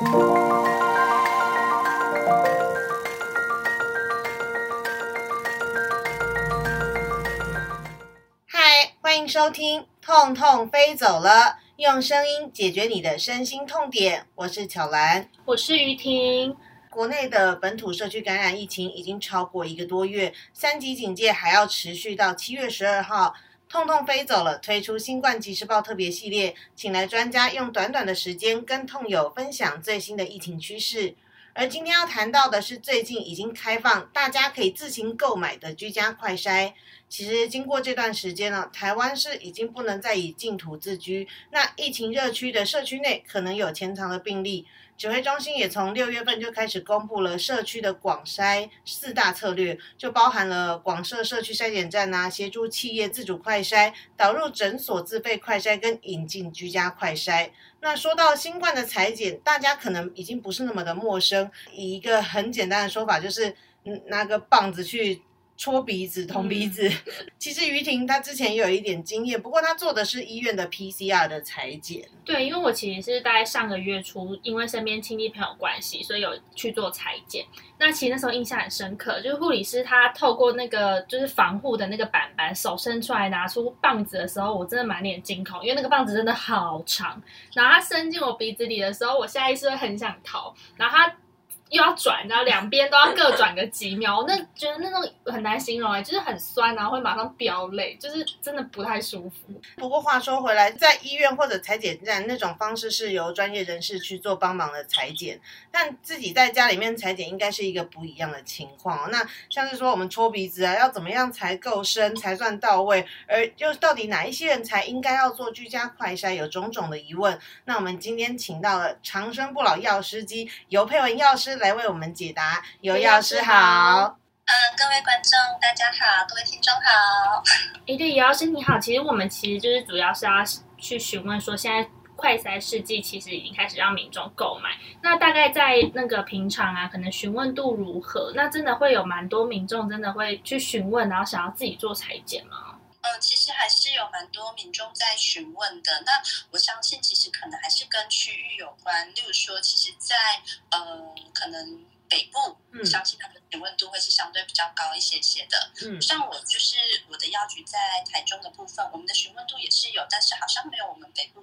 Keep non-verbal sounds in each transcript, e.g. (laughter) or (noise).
嗨，欢迎收听《痛痛飞走了》，用声音解决你的身心痛点。我是巧兰，我是于婷。国内的本土社区感染疫情已经超过一个多月，三级警戒还要持续到七月十二号。痛痛飞走了，推出新冠即时报特别系列，请来专家用短短的时间跟痛友分享最新的疫情趋势。而今天要谈到的是最近已经开放，大家可以自行购买的居家快筛。其实经过这段时间呢，台湾是已经不能再以净土自居。那疫情热区的社区内可能有潜藏的病例，指挥中心也从六月份就开始公布了社区的广筛四大策略，就包含了广设社区筛检站啊，协助企业自主快筛，导入诊所自费快筛跟引进居家快筛。那说到新冠的裁剪，大家可能已经不是那么的陌生，以一个很简单的说法，就是拿个棒子去。戳鼻子、捅鼻子，(laughs) 其实于婷她之前也有一点经验，不过她做的是医院的 PCR 的裁剪。对，因为我其实是大概上个月初，因为身边亲戚朋友关系，所以有去做裁剪。那其实那时候印象很深刻，就是护理师他透过那个就是防护的那个板板，手伸出来拿出棒子的时候，我真的满脸惊恐，因为那个棒子真的好长。然后他伸进我鼻子里的时候，我下意识会很想逃。然后他。又要转，然后两边都要各转个几秒，那觉得那种很难形容哎，就是很酸，然后会马上飙泪，就是真的不太舒服。不过话说回来，在医院或者裁剪站那种方式是由专业人士去做帮忙的裁剪，但自己在家里面裁剪应该是一个不一样的情况。那像是说我们戳鼻子啊，要怎么样才够深才算到位？而就到底哪一些人才应该要做居家快筛，有种种的疑问。那我们今天请到了长生不老药师机尤佩文药师。来为我们解答，尤药师好。嗯，各位观众大家好，各位听众好。哎，对，尤药师你好。其实我们其实就是主要是要去询问说，现在快筛试剂其实已经开始让民众购买。那大概在那个平常啊，可能询问度如何？那真的会有蛮多民众真的会去询问，然后想要自己做裁剪吗？嗯，其实还是有蛮多民众在询问的。那我相信，其实可能还是跟区域有关。例如说，其实，在呃，可能。北部，相信他们询问度会是相对比较高一些些的。嗯，像我就是我的药局在台中的部分，我们的询问度也是有，但是好像没有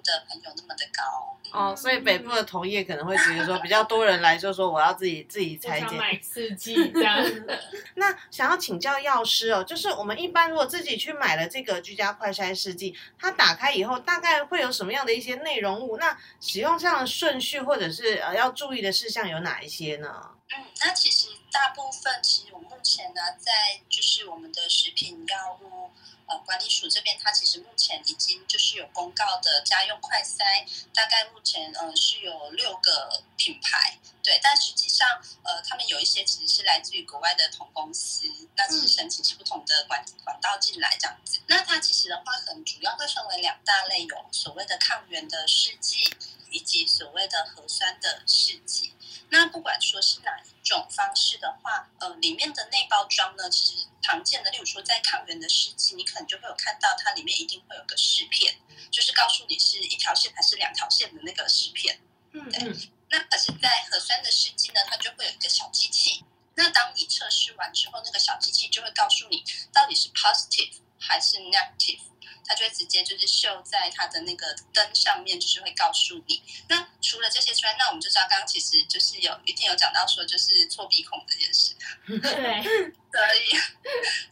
的朋友那么的高。哦，所以北部的同业可能会觉得说，比较多人来就说我要自己自己裁剪买刺激这样。(laughs) 那想要请教药师哦，就是我们一般如果自己去买了这个居家快筛试剂，它打开以后大概会有什么样的一些内容物？那使用上的顺序或者是呃要注意的事项有哪一些呢？嗯，那其实大部分，其实我目前呢，在就是我们的食品药物呃管理署这边，它其实目前已经就是有公告的家用快筛，大概目前呃是有六个品牌，对，但实际上呃他们有一些其实是来自于国外的同公司，那其实申请是不同的管管道进来这样子。那它其实的话，可能主要会分为两大类，有所谓的抗原的试剂，以及所谓的核酸的试剂。那不管说是哪一种方式的话，呃，里面的内包装呢，其实常见的，例如说在抗原的试剂，你可能就会有看到它里面一定会有个试片，就是告诉你是一条线还是两条线的那个试片。嗯，对。那可是，在核酸的试剂呢，它就会有一个小机器。那当你测试完之后，那个小机器就会告诉你到底是 positive 还是 negative。它就会直接就是绣在它的那个灯上面，就是会告诉你。那除了这些之外，那我们就知道刚刚其实就是有一定有讲到说，就是搓鼻孔这件事。对，(laughs) 所以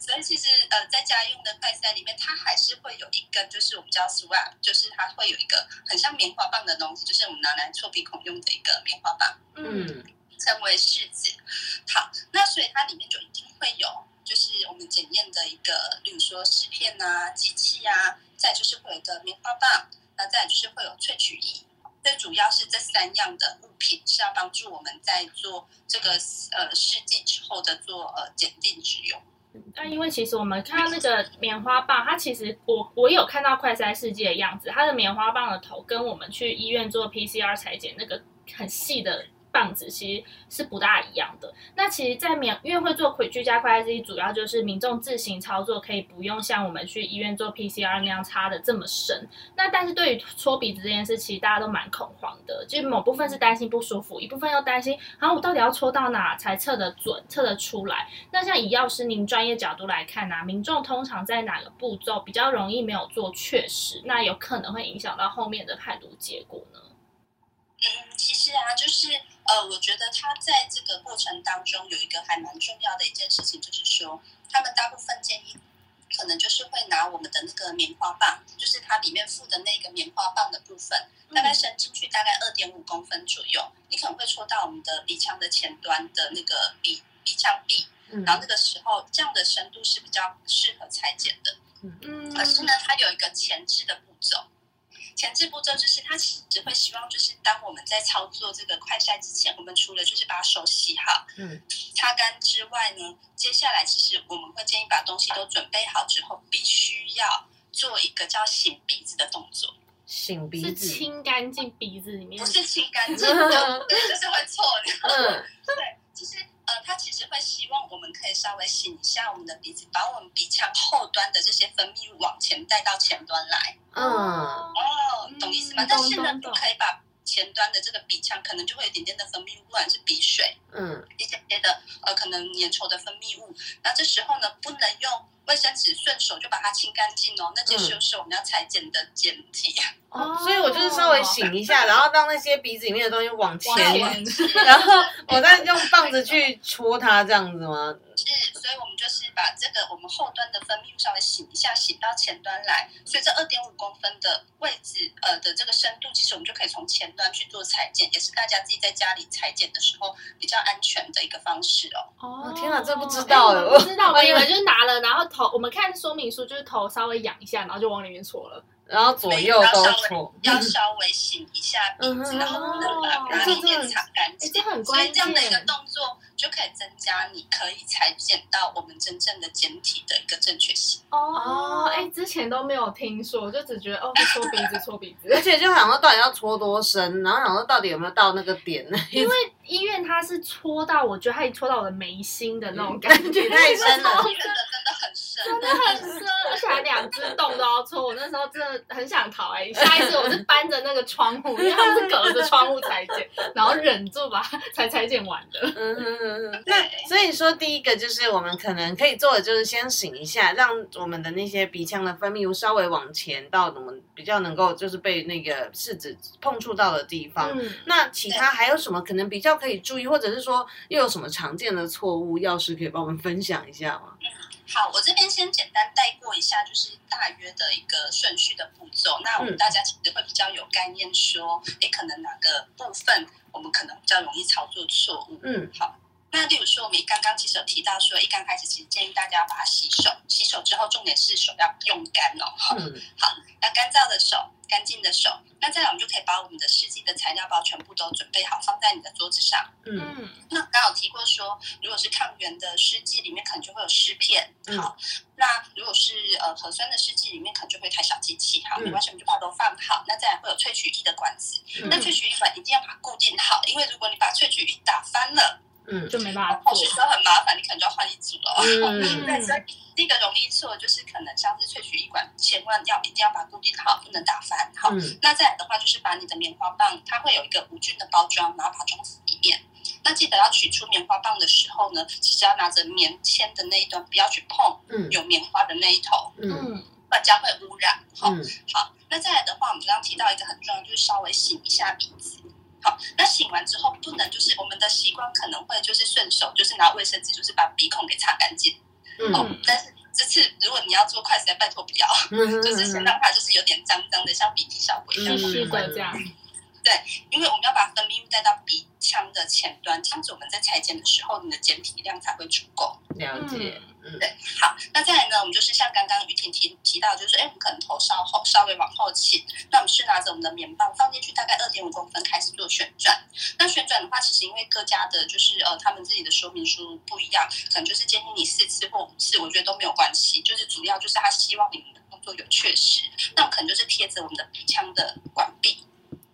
所以其实呃，在家用的快塞里面，它还是会有一根，就是我们叫 swab，就是它会有一个很像棉花棒的东西，就是我们拿来搓鼻孔用的一个棉花棒。嗯，称为试纸。好，那所以它里面就一定会有。就是我们检验的一个，例如说试片啊、机器啊，再就是会有一个棉花棒，那再就是会有萃取仪。最主要是这三样的物品是要帮助我们在做这个呃试剂之后的做呃检定使用。那因为其实我们看到那个棉花棒，它其实我我有看到快筛试剂的样子，它的棉花棒的头跟我们去医院做 PCR 裁剪那个很细的。棒子其实是不大一样的。那其实，在免因为会做居家快筛，主要就是民众自行操作，可以不用像我们去医院做 PCR 那样插的这么深。那但是对于搓鼻子这件事，其实大家都蛮恐慌的，就某部分是担心不舒服，一部分又担心，然后我到底要搓到哪才测得准、测得出来？那像以药师您专业角度来看呢，民众通常在哪个步骤比较容易没有做确实，那有可能会影响到后面的判读结果呢？嗯，其实啊，就是呃，我觉得他在这个过程当中有一个还蛮重要的一件事情，就是说他们大部分建议可能就是会拿我们的那个棉花棒，就是它里面附的那个棉花棒的部分，大概伸进去大概二点五公分左右，你可能会戳到我们的鼻腔的前端的那个鼻鼻腔壁，然后那个时候这样的深度是比较适合裁剪的。嗯，可是呢，它有一个前置的步骤。前置步骤就是，他其实会希望，就是当我们在操作这个快筛之前，我们除了就是把手洗好、嗯，擦干之外呢，接下来其实我们会建议把东西都准备好之后，必须要做一个叫擤鼻子的动作。擤鼻子是，清干净鼻子里面，不是清干净 (laughs) 的，就是会错的。嗯，(laughs) 对，其实。呃，他其实会希望我们可以稍微醒一下我们的鼻子，把我们鼻腔后端的这些分泌物往前带到前端来。嗯，哦，懂意思吗？但是呢，不可以把前端的这个鼻腔可能就会有一点点的分泌物，不管是鼻水，嗯，一些些的呃可能粘稠的分泌物。那这时候呢，不能用。卫生纸顺手就把它清干净哦，那就是我们要裁剪的剪体。哦，(laughs) 所以我就是稍微醒一下，(laughs) 然后让那些鼻子里面的东西往前，(laughs) 然后我再用棒子去戳它，这样子吗？是，所以我们就是把这个我们后端的分泌物稍微醒一下，醒到前端来。所以这二点五公分的位置，呃的这个深度，其实我们就可以从前端去做裁剪，也是大家自己在家里裁剪的时候比较安全的一个方式哦。哦，天哪，这不知道哎，不知道，我以为就是拿了，然后好我们看说明书，就是头稍微仰一下，然后就往里面戳了。然后左右都搓，要稍微醒一下鼻子，然后能把里面擦干净。所以这样的一个动作就可以增加你可以裁剪到我们真正的简体的一个正确性。哦，哎，之前都没有听说，就只觉得哦，搓鼻子，搓鼻子，而且就想说到底要搓多深，然后想说到底有没有到那个点呢？因为医院它是搓到，我觉得它已戳到我的眉心的那种感觉，太深了，(laughs) 真的真的很深，(laughs) 真的很深，而且还两只洞都要搓。我那时候真的。很想逃哎！下一次我是搬着那个窗户，因为他是隔着窗户裁剪，然后忍住吧才裁剪完的。嗯嗯嗯。那所以说，第一个就是我们可能可以做的，就是先醒一下，让我们的那些鼻腔的分泌物稍微往前到我们比较能够就是被那个拭子碰触到的地方。那其他还有什么可能比较可以注意，或者是说又有什么常见的错误，药师可以帮我们分享一下吗？好，我这边先简单带过一下，就是大约的一个顺序的步骤。那我们大家其实会比较有概念，说，哎，可能哪个部分我们可能比较容易操作错误。嗯，好。那例如说，我们刚刚其实有提到说，一刚开始其实建议大家把它洗手，洗手之后重点是手要用干哦。嗯，好，那干燥的手。干净的手，那这样我们就可以把我们的试剂的材料包全部都准备好，放在你的桌子上。嗯，那刚好提过说，如果是抗原的试剂里面可能就会有湿片。好，那如果是呃核酸的试剂里面可能就会太小机器。好，没关系，我们就把它都放好。那再来会有萃取液的管子，那萃取液管一定要把它固定好，因为如果你把萃取液打翻了。嗯，就没办法后续都很麻烦，你可能就要换一组了。嗯，(laughs) 对，所以第一个容易错就是可能像是萃取一管，千万要一定要把固定好，不能打翻。好，那再来的话就是把你的棉花棒，它会有一个无菌的包装，然后把它装在里面。那记得要取出棉花棒的时候呢，其实要拿着棉签的那一端，不要去碰有棉花的那一头。嗯，不然将会污染。好，好，那再来的话，我们刚刚提到一个很重要，就是稍微擤一下鼻子。好，那醒完之后不能就是我们的习惯可能会就是顺手就是拿卫生纸就是把鼻孔给擦干净，哦，但是这次如果你要做快筛，拜托不要，就是先让它就是有点脏脏的，像鼻涕小鬼一样，是的，这样。对，因为我们要把分泌物带到鼻腔的前端，这样子我们在裁剪的时候，你的剪体量才会足够。了解，嗯，对。好，那再来呢，我们就是像刚刚于婷提提到，就是说，哎，我们可能头稍后稍微往后倾，那我们是拿着我们的棉棒放进去，大概二点五公分开始做旋转。那旋转的话，其实因为各家的就是呃他们自己的说明书不一样，可能就是建议你四次或五次，我觉得都没有关系。就是主要就是他希望你们的动作有确实，那可能就是贴着我们的鼻腔的管壁。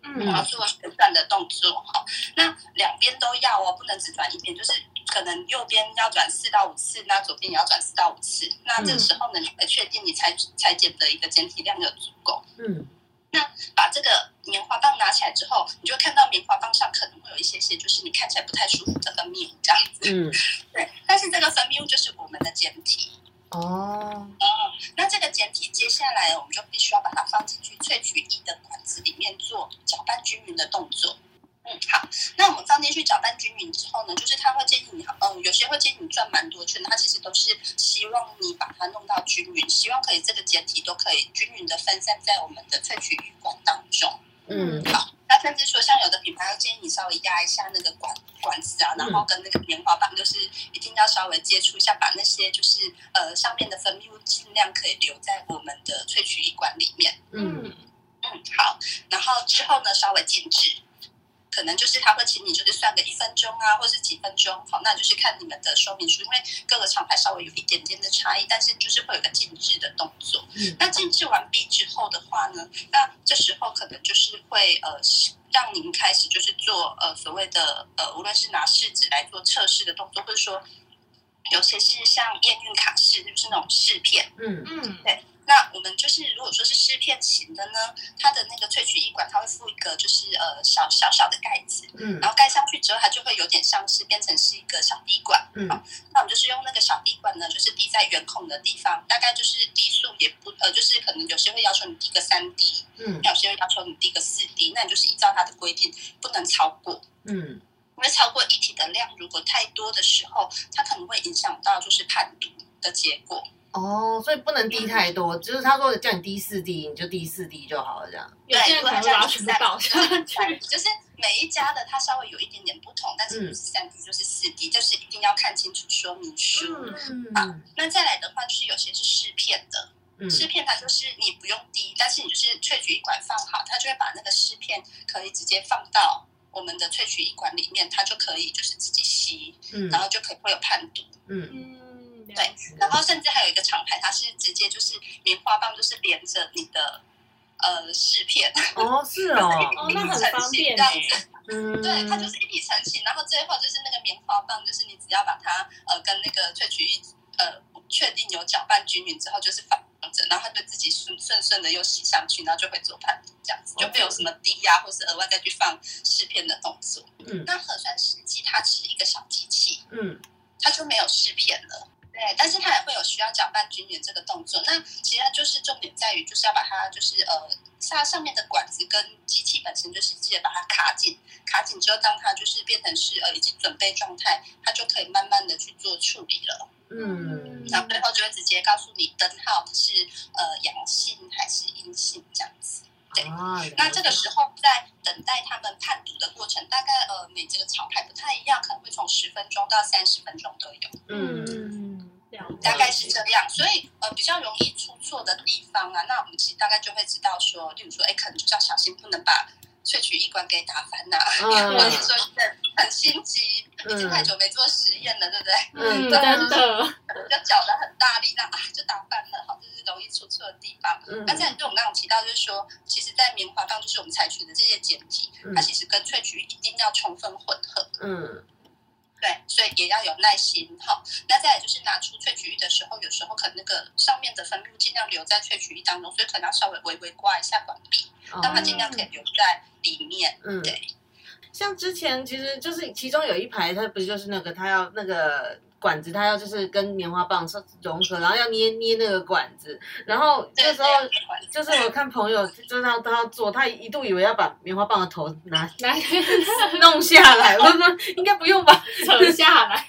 嗯然后做旋转的动作哈。那两边都要哦，不能只转一边，就是可能右边要转四到五次，那左边也要转四到五次。那这个时候呢，你可以确定你裁裁剪的一个剪体量有足够。嗯那把这个棉花棒拿起来之后，你就看到棉花棒上可能会有一些些，就是你看起来不太舒服的分泌物这样子。嗯，(laughs) 对，但是这个分泌物就是我们的简体。哦，哦那这个简体接下来我们的动作。嗯，好，那我们放进去搅拌均匀之后呢，就是它会建议你，嗯，有些会建议你转蛮多圈，它其实都是希望你把它弄到均匀，希望可以这个碱体都可以均匀的分散在我们的萃取浴管当中。嗯好，那甚至说像有的品牌会建议你稍微压一下那个管管子啊，然后跟那个棉花棒就是一定要稍微接触一下，把那些就是呃上面的分泌物尽量可以留在我们的萃取液管里面。嗯嗯嗯，好，然后之后呢稍微静置。可能就是他会请你就是算个一分钟啊，或是几分钟，好，那就是看你们的说明书，因为各个厂牌稍微有一点点的差异，但是就是会有个静置的动作。嗯那静置完毕之后的话呢，那这时候可能就是会呃让您开始就是做呃所谓的呃无论是拿试纸来做测试的动作，或者说有些是像验孕卡试，就是那种试片。嗯嗯那我们就是如果说是湿片型的呢，它的那个萃取一管它会附一个就是呃小小小的盖子，嗯然后盖上去之后，它就会有点像是变成是一个小滴管。嗯那我们就是用那个小滴管呢，就是滴在圆孔的地方，大概就是滴数也不呃，就是可能有些会要求你滴个三滴，嗯有些会要求你滴个四滴，那你就是依照它的规定不能超过。嗯因为超过一体的量如果太多的时候，它可能会影响到就是判读的结果。哦，所以不能滴太多，就是他说叫你滴四滴，你就滴四滴就好了，这样。有些人可能会把它全部倒下去。(laughs) 就是每一家的它稍微有一点点不同，但是不是三滴就是四滴，就是一定要看清楚说明书。嗯嗯那再来的话，就是有些是试片的，嗯试片它就是你不用滴，但是你就是萃取一管放好，它就会把那个试片可以直接放到我们的萃取一管里面，它就可以就是自己吸，嗯然后就可以会有判读。嗯嗯，对然后甚至还有一个厂牌，它是直接就是棉花棒，就是连着你的呃试片，哦是哦，(laughs) 哦，那很方便这样哎。子。嗯，(laughs) 对，它就是一体成型，然后最后就是那个棉花棒，就是你只要把它呃跟那个萃取液呃确定有搅拌均匀之后，就是放着，然后它就自己顺顺顺的又吸上去，然后就会做判读，这样子就没有什么低压或是额外再去放试片的动作。嗯那核酸试剂它只是一个小机器，嗯它就没有试片了。对，但是它也会有需要搅拌均匀这个动作。那其实就是重点在于，就是要把它就是呃，它上面的管子跟机器本身就是记得把它卡紧，卡紧之后，当它就是变成是呃已经准备状态，它就可以慢慢的去做处理了。嗯然后最后就会直接告诉你灯号是呃阳性还是阴性这样子。对啊，那这个时候在等待他们判读的过程，大概呃每这个厂牌不太一样，可能会从十分钟到三十分钟都有。嗯大概是这样，所以呃比较容易出错的地方啊，那我们其实大概就会知道说，例如说，哎，可能就是要小心，不能把萃取一管给打翻呐、嗯 (laughs) 或者说很很心急，已经太久没做实验了，对不对？嗯，嗯真的，就搅得很大力，那啊就打翻了，好，这是容易出错的地方。嗯那再来就我们刚刚提到，就是说，其实，在棉花棒就是我们采取的这些碱体，它其实跟萃取一定要充分混合。嗯对，所以也要有耐心哈。那再来就是拿出萃取液的时候，有时候可能那个上面的分泌物尽量留在萃取液当中，所以可能要稍微微微刮一下管壁，让它尽量可以留在里面。嗯对，像之前其实就是其中有一排，它不是就是那个它要那个管子，它要就是跟棉花棒融合，然后要捏捏那个管子，然后对那时候就是我看朋友就是他他要做，他一度以为要把棉花棒的头拿 (laughs) 拿 (laughs) 弄下来，我说应该不用吧，(laughs) 扯下来，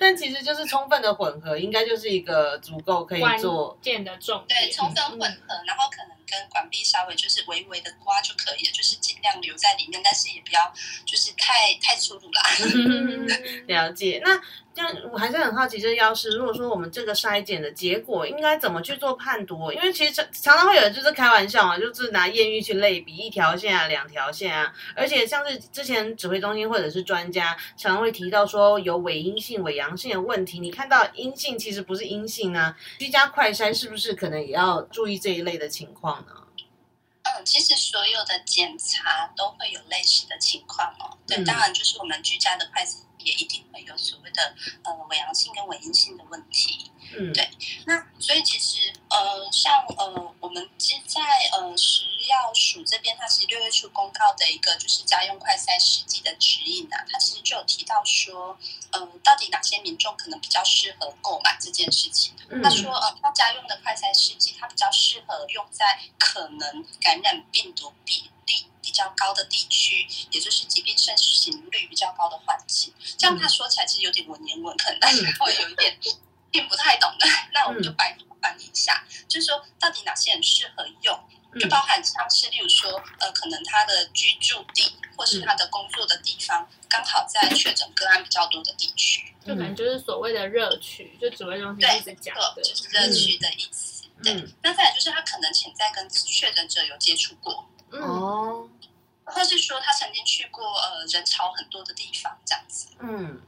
但其实就是充分的混合，应该就是一个足够可以关做。键的重对，充分混合，然后可能跟管壁稍微就是微微的刮就可以了，就是尽量留在里面，但是也不要就是太太粗鲁啦。(laughs) 了解，那这样我还是很好奇，就是要是如果说我们这个筛检的结果应该怎么去做判读？因为其实常常会有人就是开玩笑嘛，就是拿验孕去类比一条线啊、两条线啊，而且像是之前指挥中心或者是专家常常会提到说有伪阴性、伪阳性的问题，你看到阴性其实不是阴性啊、居家快筛是不是可能也要注意这一类的情况？嗯，嗯，其实所有的检查都会有类似的情况哦。对，嗯当然就是我们居家的快筛也一定会有所谓的呃伪阳性跟伪阴性的问题。嗯，对那所以其实呃，像呃，我们其实在呃食这边，它其实六月初公告的一个就是家用快筛实际的指引啊，它其实就有提到说，呃，到底哪些民众可能比较适合购买这件事情。嗯他说，呃，他家用的快筛试剂，它比较适合用在可能感染病毒比例比较高的地区，也就是疾病盛行率比较高的环境。这样他说起来其实有点文言文，可能大家会有一点听不太懂的。那我们就白翻译一下，就是说到底哪些人适合用，就包含像是例如说，呃，可能他的居住地或是他的工作的地方，刚好在确诊个案比较多的地区。就可能就是所谓的热区，就指挥中心对一直讲，的，就是热区的意思。对嗯，那再来就是他可能潜在跟确诊者有接触过，嗯，哦，或是说他曾经去过呃人潮很多的地方这样子，嗯。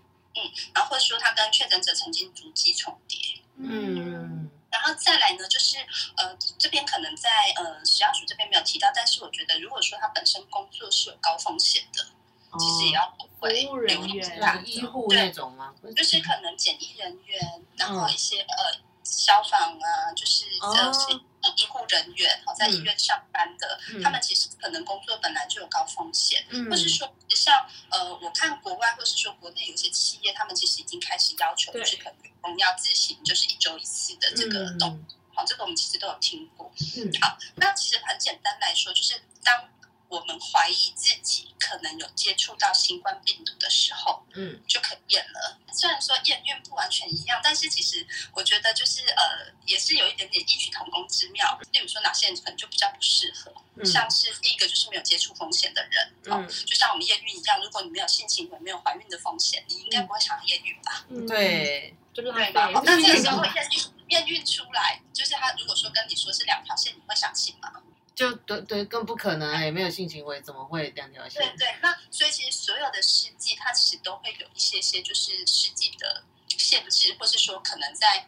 然后或者说他跟确诊者曾经足迹重叠。嗯然后再来呢，就是呃，这边可能在呃食药署这边没有提到，但是我觉得如果说他本身工作是有高风险的，哦其实也要不会服务人留意员它像医。护那种吗？就是可能检疫人员，然后嗯。一些呃消防啊，就是哦呃些医护人员，好在医院上班的，嗯。他们其实可能工作本来就有高风险，嗯。或是说像呃，我看国外或是说国内有些企业，他们其实已经开始要求，就是可能员工要自行就是一周一次的这个动嗯好，这个我们其实都有听过。嗯。好，那其实很简单来说，就是当我们怀疑自己可能有接触到新冠病毒的时候，嗯就可以验了。虽然说验孕不完全一样，但是其实我觉得就是呃，也是有一点点异曲同工之妙。例如说，哪些人可能就比较不适合，嗯像是第一个就是没有接触风险的人，哦，嗯就像我们验孕一样，如果你没有性行为、没有怀孕的风险，你应该不会想要验孕吧？嗯，对，就浪费对吧？哦那这个时候了。验孕验孕出来，就是他如果说跟你说是两条线，你会相信吗？就对对，更不可能啊，也没有性行为，怎么会两条对线？对对，那所以其实所有的试剂，它其实都会有一些些就是试剂的限制，或是说可能在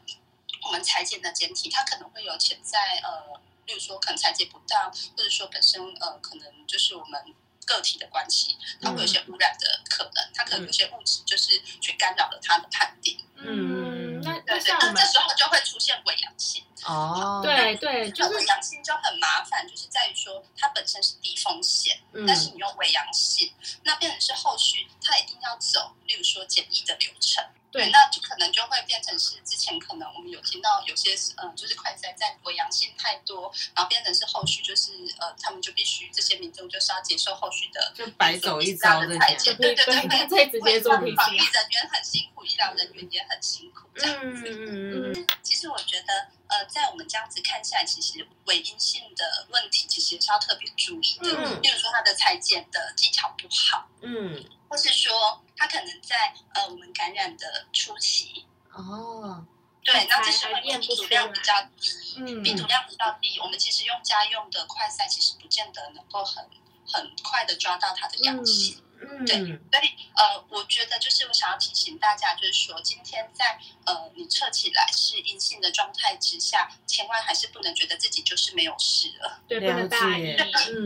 我们裁剪的简体，它可能会有潜在呃，例如说可能裁剪不当，或者说本身呃可能就是我们个体的关系，它会有些污染的可能，它可能有些物质就是去干扰了它的判定，嗯，那那对对，像我们那这时候就会出现伪阳性。哦，，对对，就那是伪阳性就很麻烦，就是在于说它本身是低风险。嗯但是你用伪阳性，那变成是后续它一定要走，例如说简易的流程，对那就可能就会变成是之前可能我们有听到有些嗯、呃就是快筛在伪阳性太多，然后变成是后续就是呃，他们就必须这些民众就是要接受后续的就白走一遭。的裁剪，对对对，对会再直接做防疫人员很辛苦，医疗人员也很辛苦，这样子。嗯嗯其实我觉得，呃，在我们这样子看下来，其实伪阴性的问题其实也是要特别注意的。嗯例如说，他的裁剪的技巧不好，嗯或是说他可能在呃我们感染的初期，哦，对，那这时还候验不出病毒量比较低，嗯病毒量比较低，我们其实用家用的快筛，其实不见得能够很很快的抓到它的阳性。嗯对所以呃，我觉得就是我想要提醒大家，就是说今天在呃你测起来是阴性的状态之下，千万还是不能觉得自己就是没有事了，对，不能大意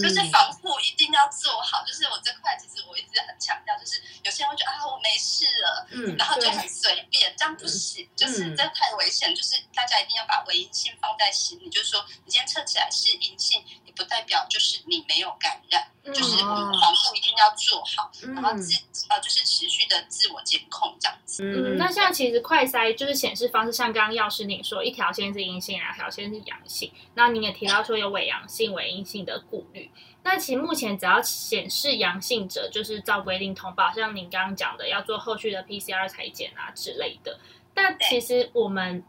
就是防护一定要做好。就是我这块其实我一直很强调，就是有些人会觉得啊我没事了，嗯然后就很随便，这样不行，就是嗯这太危险。就是大家一定要把唯一性放在心里，就是说你今天测起来是阴性，也不代表就是你没有感染，嗯就是我们哦防护一定要做好。嗯然后自呃就是持续的自我监控这样子。嗯，那像其实快筛就是显示方式，像刚刚药师您说，一条线是阴性，两条线是阳性。那您也提到说有伪阳性、伪阴性的顾虑。那其实目前只要显示阳性者，就是照规定通报，像您刚刚讲的，要做后续的 PCR 裁剪啊之类的。但其实我们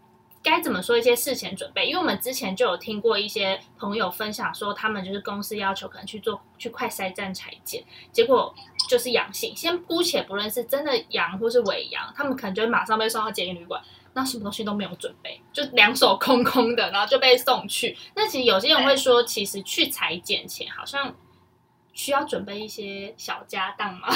该怎么说一些事前准备？因为我们之前就有听过一些朋友分享说，他们就是公司要求可能去做去快筛站裁剪，结果就是阳性。先姑且不论是真的阳或是伪阳，他们可能就会马上被送到检疫旅馆，那什么东西都没有准备，就两手空空的，然后就被送去。那其实有些人会说，其实去裁剪前好像需要准备一些小家当吗？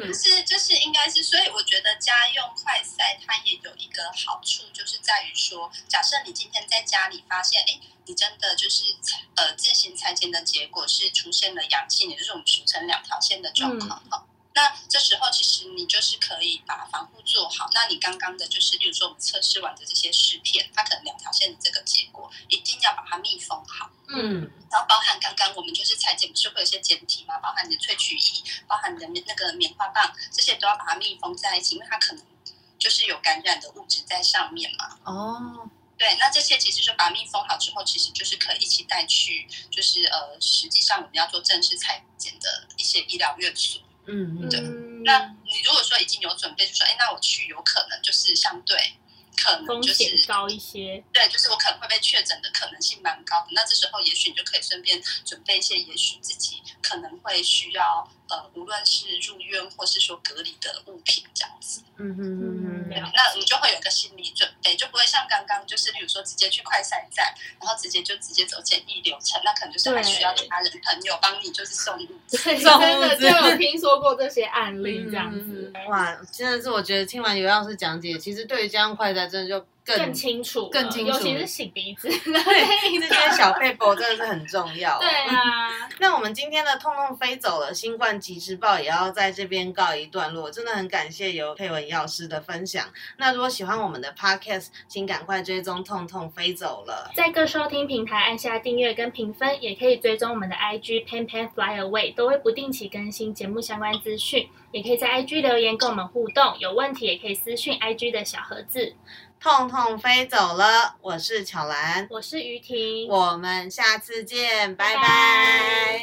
就 (laughs) 是就是应该是，所以我觉得家用快塞它也有一个好处，就是在于说，假设你今天在家里发现，哎，你真的就是呃自行裁剪的结果是出现了阳性，也就是我们俗称两条线的状况哈。那这时候其实你就是可以把防护做好。那你刚刚的就是，例如说我们测试完的这些试片，它可能两条线的这个结果，一定要把它密封好。嗯。然后包含刚刚我们就是裁剪不是会有些剪体嘛，包含你的萃取液，包含你的那个棉花棒，这些都要把它密封在一起，因为它可能就是有感染的物质在上面嘛。哦。对，那这些其实就把密封好之后，其实就是可以一起带去，就是呃，实际上我们要做正式裁剪的一些医疗院所。嗯，对。那你如果说已经有准备，就说，哎，那我去有可能就是相对可能就是高一些，对，就是我可能会被确诊的可能性蛮高的。那这时候也许你就可以顺便准备一些，也许自己可能会需要，呃，无论是入院或是说隔离的物品这样子。嗯嗯嗯。那你就会有个心理准备，就不会像刚刚就是，比如说直接去快筛站，然后直接就直接走简易流程，那可能就是还需要家人朋友帮你就是送物资。(laughs) 真的就有听说过这些案例这样子。哇，真的是我觉得听完尤老师讲解，其实对于这样快筛真的就。更清楚，更清楚，尤其是擤鼻子，对，(laughs) 这些小配博真的是很重要。对啊，(laughs) 那我们今天的痛痛飞走了，新冠即时报也要在这边告一段落。真的很感谢由佩文药师的分享。那如果喜欢我们的 podcast，请赶快追踪痛痛飞走了，在各收听平台按下订阅跟评分，也可以追踪我们的 IG Pan Pan Fly Away，都会不定期更新节目相关资讯。也可以在 IG 留言跟我们互动，有问题也可以私讯 IG 的小盒子。痛痛飞走了。我是巧兰。我是于婷。我们下次见拜拜。